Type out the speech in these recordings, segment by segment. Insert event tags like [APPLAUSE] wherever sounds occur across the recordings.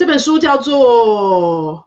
这本书叫做《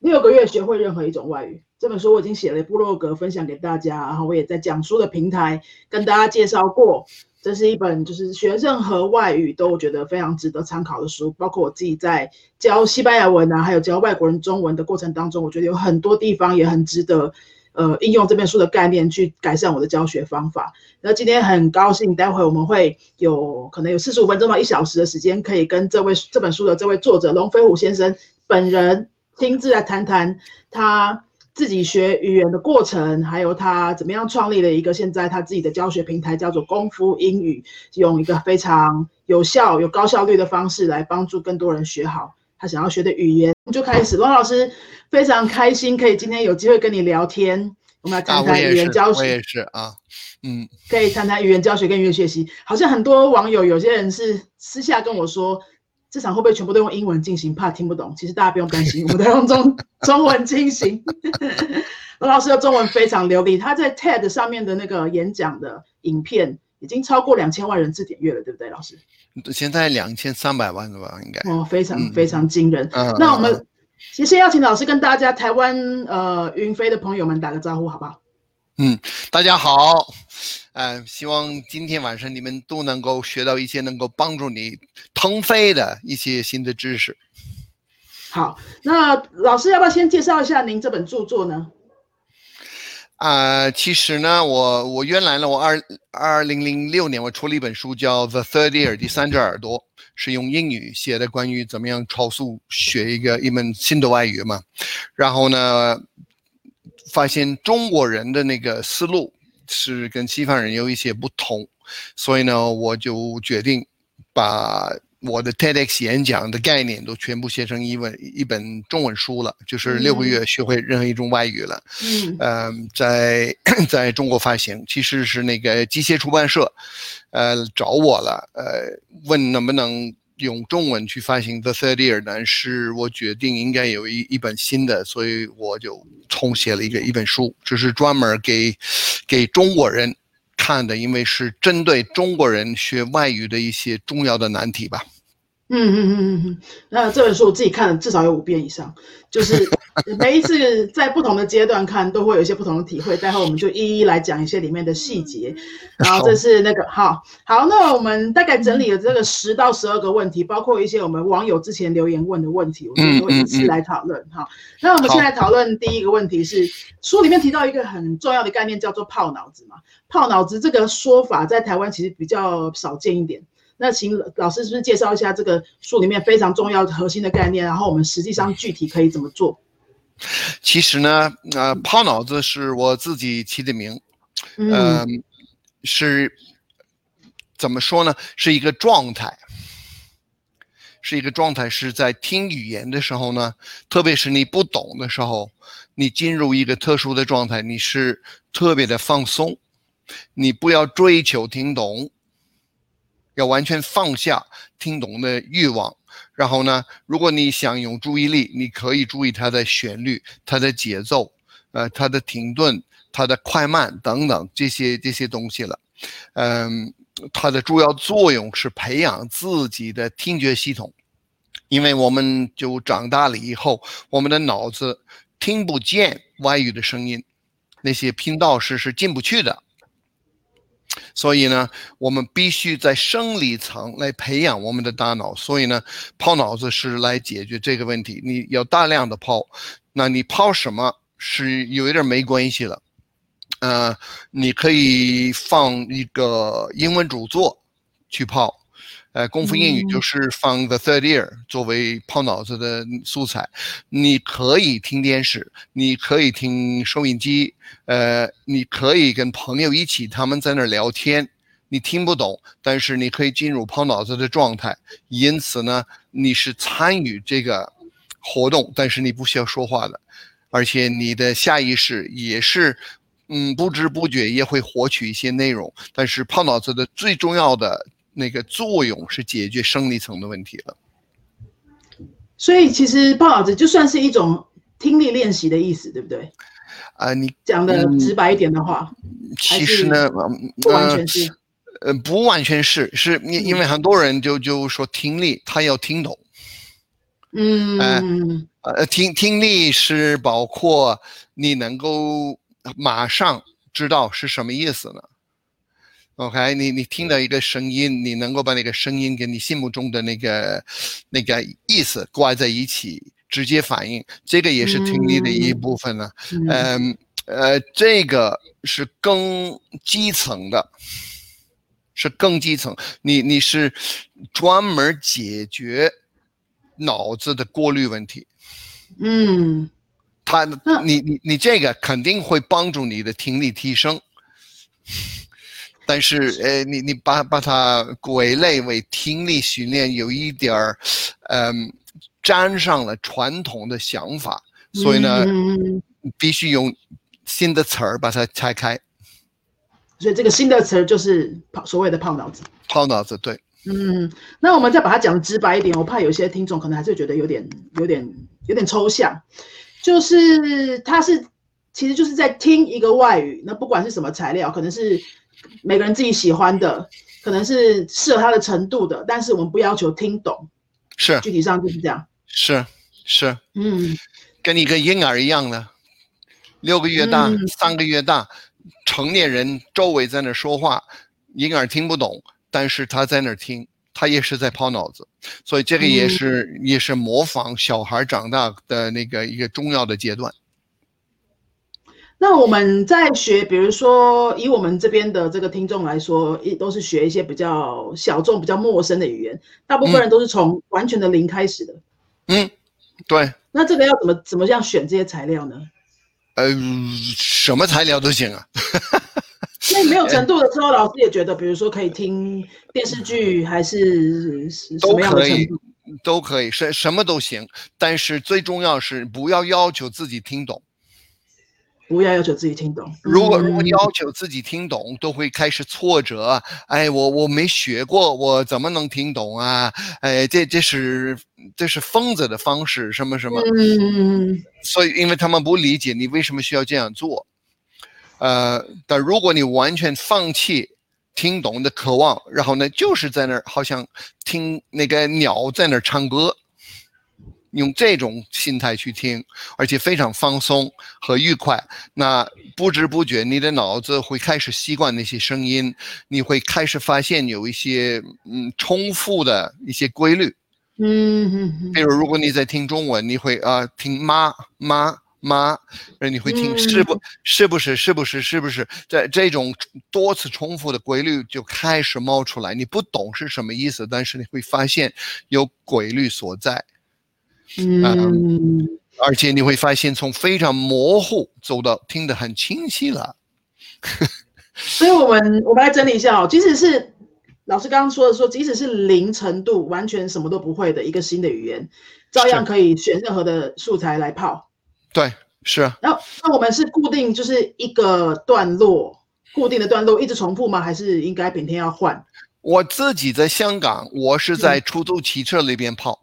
六个月学会任何一种外语》。这本书我已经写了部落格分享给大家，然后我也在讲书的平台跟大家介绍过。这是一本就是学任何外语都觉得非常值得参考的书，包括我自己在教西班牙文啊，还有教外国人中文的过程当中，我觉得有很多地方也很值得呃应用这本书的概念去改善我的教学方法。那今天很高兴，待会我们会有可能有四十五分钟到一小时的时间，可以跟这位这本书的这位作者龙飞虎先生本人亲自来谈谈他。自己学语言的过程，还有他怎么样创立了一个现在他自己的教学平台，叫做功夫英语，用一个非常有效、有高效率的方式来帮助更多人学好他想要学的语言。就开始，罗老师非常开心可以今天有机会跟你聊天，我们来谈谈语言教学。我也是啊，嗯，可以谈谈语言教学跟语言学习。好像很多网友有些人是私下跟我说。这场会不会全部都用英文进行？怕听不懂。其实大家不用担心，我们都用中 [LAUGHS] 中文进行。[LAUGHS] 罗老师的中文非常流利，他在 TED 上面的那个演讲的影片已经超过两千万人次点阅了，对不对，老师？现在两千三百万了吧？应该哦，非常非常惊人。那我们其实要请老师跟大家台湾呃云飞的朋友们打个招呼，好不好？嗯，大家好。嗯，希望今天晚上你们都能够学到一些能够帮助你腾飞的一些新的知识。好，那老师要不要先介绍一下您这本著作呢？啊，其实呢，我我原来呢，我二二零零六年我出了一本书叫《The Third Ear》第三只耳朵，是用英语写的，关于怎么样超速学一个一门新的外语嘛。然后呢，发现中国人的那个思路。是跟西方人有一些不同，所以呢，我就决定把我的 TEDx 演讲的概念都全部写成一本一本中文书了，就是六个月学会任何一种外语了。嗯，呃，在 [CLEARS THROAT] 在中国发行，其实是那个机械出版社，呃，找我了，呃，问能不能。用中文去发行《The Third Year》，但是我决定应该有一一本新的，所以我就重写了一个一本书，就是专门给给中国人看的，因为是针对中国人学外语的一些重要的难题吧。嗯嗯嗯嗯嗯，那这本书我自己看了至少有五遍以上，就是 [LAUGHS] 每一次在不同的阶段看都会有一些不同的体会。待会我们就一一来讲一些里面的细节。然后这是那个好好，那我们大概整理了这个十到十二个问题，包括一些我们网友之前留言问的问题，我们都一次来讨论。哈，那我们先来讨论第一个问题是书里面提到一个很重要的概念，叫做泡脑子嘛。泡脑子这个说法在台湾其实比较少见一点。那请老师是不是介绍一下这个书里面非常重要的核心的概念，然后我们实际上具体可以怎么做？其实呢，呃，抛脑子是我自己起的名，嗯，是怎么说呢？是一个状态，是一个状态，是在听语言的时候呢，特别是你不懂的时候，你进入一个特殊的状态，你是特别的放松，你不要追求听懂。要完全放下听懂的欲望，然后呢，如果你想用注意力，你可以注意它的旋律、它的节奏、呃，它的停顿、它的快慢等等这些这些东西了。嗯，它的主要作用是培养自己的听觉系统，因为我们就长大了以后，我们的脑子听不见外语的声音，那些频道是是进不去的。所以呢，我们必须在生理层来培养我们的大脑。所以呢，泡脑子是来解决这个问题。你要大量的泡，那你泡什么是有一点没关系的。呃，你可以放一个英文主作去泡。呃，功夫英语就是放 The Third Ear 作为抛脑子的素材。你可以听电视，你可以听收音机，呃，你可以跟朋友一起，他们在那儿聊天，你听不懂，但是你可以进入抛脑子的状态。因此呢，你是参与这个活动，但是你不需要说话的，而且你的下意识也是，嗯，不知不觉也会获取一些内容。但是泡脑子的最重要的。那个作用是解决生理层的问题了，所以其实泡脑子就算是一种听力练习的意思，对不对？啊，你讲的直白一点的话，其实呢，不完全是，呃，不完全是，是因因为很多人就就说听力，他要听懂，嗯，呃，听听力是包括你能够马上知道是什么意思呢？OK，你你听到一个声音，你能够把那个声音跟你心目中的那个那个意思挂在一起，直接反应，这个也是听力的一部分呢。嗯，呃，这个是更基层的。是更基层，你你是专门解决脑子的过滤问题，嗯，他你你你这个肯定会帮助你的听力提升，但是呃，你你把把它归类为听力训练，有一点儿，嗯，沾上了传统的想法，所以呢，必须用新的词儿把它拆开。所以这个新的词儿就是泡所谓的胖脑子，胖脑子对。嗯，那我们再把它讲直白一点，我怕有些听众可能还是觉得有点、有点、有点抽象。就是他是其实就是在听一个外语，那不管是什么材料，可能是每个人自己喜欢的，可能是适合他的程度的，但是我们不要求听懂。是，具体上就是这样。是是，嗯，跟一个婴儿一样的，六个月大，三个月大。成年人周围在那说话，婴儿听不懂，但是他在那听，他也是在抛脑子，所以这个也是也是模仿小孩长大的那个一个重要的阶段。那我们在学，比如说以我们这边的这个听众来说，一都是学一些比较小众、比较陌生的语言，大部分人都是从完全的零开始的。嗯，对。那这个要怎么怎么样选这些材料呢？呃，什么材料都行啊。那没有 [LAUGHS] 程度的时候，老师也觉得，比如说可以听电视剧，还是都可以，都可以，什什么都行。但是最重要是不要要求自己听懂。不要要求自己听懂。如果如果要求自己听懂，都会开始挫折。哎，我我没学过，我怎么能听懂啊？哎，这这是这是疯子的方式，什么什么。嗯。所以，因为他们不理解你为什么需要这样做。呃，但如果你完全放弃听懂的渴望，然后呢，就是在那儿好像听那个鸟在那儿唱歌。用这种心态去听，而且非常放松和愉快，那不知不觉你的脑子会开始习惯那些声音，你会开始发现有一些嗯重复的一些规律，嗯，比如如果你在听中文，你会啊听妈妈妈，而你会听是不是不是是不是是不是在这种多次重复的规律就开始冒出来，你不懂是什么意思，但是你会发现有规律所在。嗯，而且你会发现，从非常模糊走到听得很清晰了。[LAUGHS] 所以，我们我们来整理一下哦。即使是老师刚刚说的，说即使是零程度、完全什么都不会的一个新的语言，照样可以选任何的素材来泡。对，是啊。那那我们是固定就是一个段落，固定的段落一直重复吗？还是应该每天要换？我自己在香港，我是在出租汽车里边泡。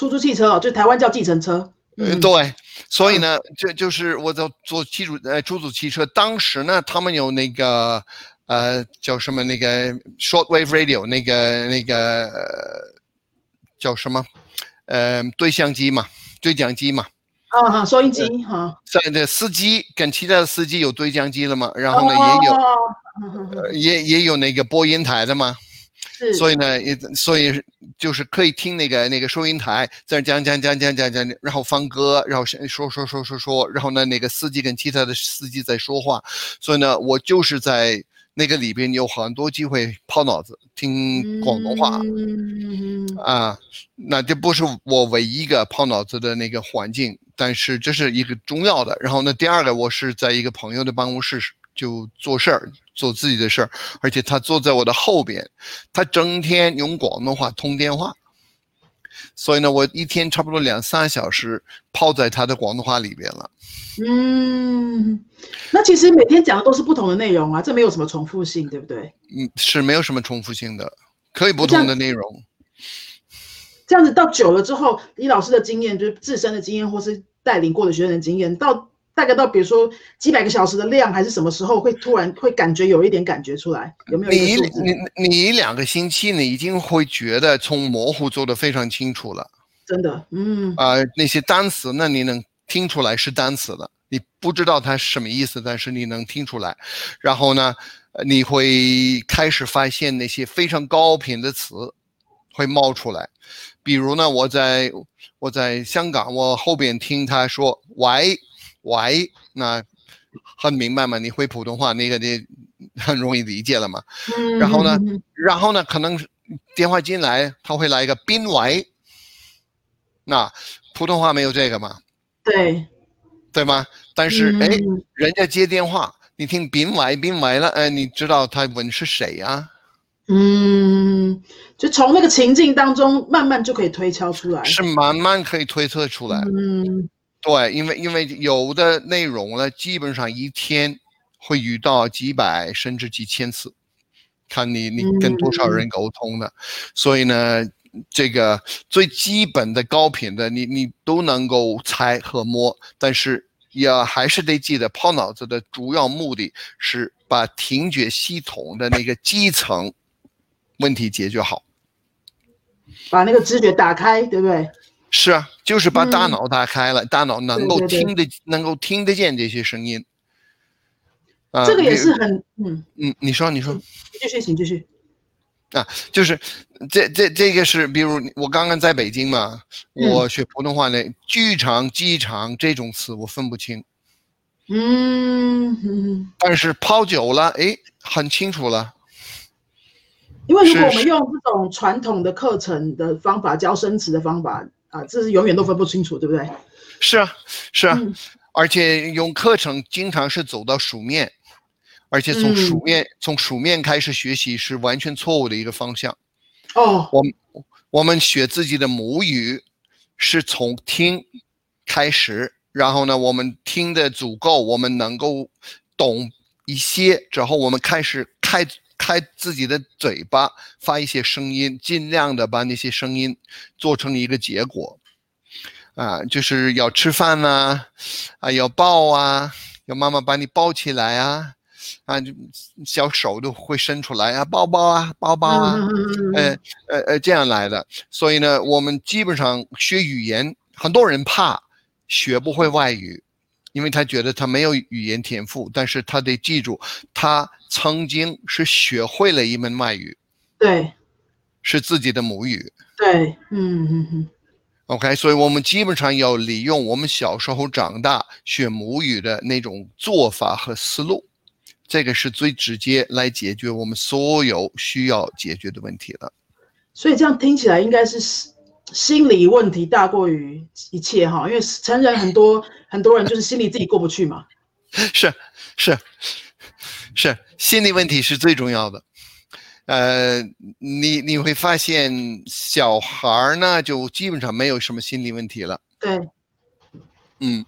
出租汽车哦，就台湾叫计程车。嗯，对，所以呢，这就是我在做汽租呃出租汽车。当时呢，他们有那个呃叫什么那个 shortwave radio 那个那个叫什么呃对讲机嘛，对讲机嘛。啊哈，收音机哈。在的司机跟其他的司机有对讲机了嘛？然后呢，也有也也有那个播音台的嘛。所以呢，也所以就是可以听那个那个收银台在那讲讲讲讲讲讲，然后放歌，然后说说说说说，然后呢，那个司机跟其他的司机在说话。所以呢，我就是在那个里边有很多机会泡脑子听广东话啊。那这不是我唯一一个泡脑子的那个环境，但是这是一个重要的。然后呢，第二个我是在一个朋友的办公室就做事儿。做自己的事儿，而且他坐在我的后边，他整天用广东话通电话，所以呢，我一天差不多两三小时泡在他的广东话里边了。嗯，那其实每天讲的都是不同的内容啊，这没有什么重复性，对不对？嗯，是没有什么重复性的，可以不同的内容。这样子到久了之后，李老师的经验，就是自身的经验，或是带领过的学生的经验，到。大概到比如说几百个小时的量，还是什么时候会突然会感觉有一点感觉出来？有没有？你你你两个星期，你已经会觉得从模糊做的非常清楚了。真的，嗯，啊、那些单词那，你能听出来是单词的，你不知道它是什么意思，但是你能听出来。然后呢，呃你会开始发现那些非常高频的词会冒出来。比如呢，我在我在香港，我后边听他说“喂喂”，那很明白嘛？你会普通话，那个你 [LAUGHS] 很容易理解了嘛？嗯然后呢然后呢，可能电话进来，他会来一个“宾喂”，那普通话没有这个嘛？对，对吗？但是哎，嗯人家接电话，你听宾喂宾喂了，哎，你知道他问是谁呀、嗯，就从那个情境当中慢慢就可以推敲出来。是慢慢可以推测出来。嗯，对，因为因为有的内容呢，基本上一天会遇到几百甚至几千次，看你你跟多少人沟通的，所以呢，这个最基本的高频的你你都能够猜和摸，但是也还是得记得，抛脑子的主要目的是把听觉系统的那个基层问题解决好。把那个知觉打开，对不对？是啊，就是把大嗯。脑打开了，大脑能够听得能够听得见这些声音。啊这个也是很，嗯，嗯，你说你说，继续，请继续。啊就是这这这个是，比如我刚刚在北京嘛，嗯。我学普通话呢，剧场、机场这种词我分不清，嗯嗯，但是泡久了，哎，很清楚了。因为如果我们用这种传统的课程的方法教生词的方法啊，这是永远都分不清楚，对不对？是啊，是啊，嗯而且用课程经常是走到书面，而且从书嗯面、从书面开始学习是完全错误的一个方向。哦，我们我们学自己的母语是从听开始，然后呢，我们听的足够，我们能够懂一些之后，我们开始开开自己的嘴巴，发一些声音，尽量的把那些声音做成一个结果。啊，就是要吃饭呐、啊，要抱啊，要妈妈把你抱起来啊，啊，就小手都会伸出来啊，抱抱啊，抱抱啊，嗯呃呃，这样来的。所以呢，我们基本上学语言，很多人怕学不会外语，因为他觉得他没有语言天赋。但是他得记住，他曾经是学会了一门外语，对是自己的母语。对，嗯嗯嗯，OK，所以我们基本上要利用我们小时候长大学母语的那种做法和思路，这个是最直接来解决我们所有需要解决的问题的。所以这样听起来应该是心心理问题大过于一切哈，因为成人很多 [LAUGHS] 很多人就是心里自己过不去嘛。是是是，心理问题是最重要的。呃，你你会发现小孩儿呢，就基本上没有什么心理问题了。对，嗯，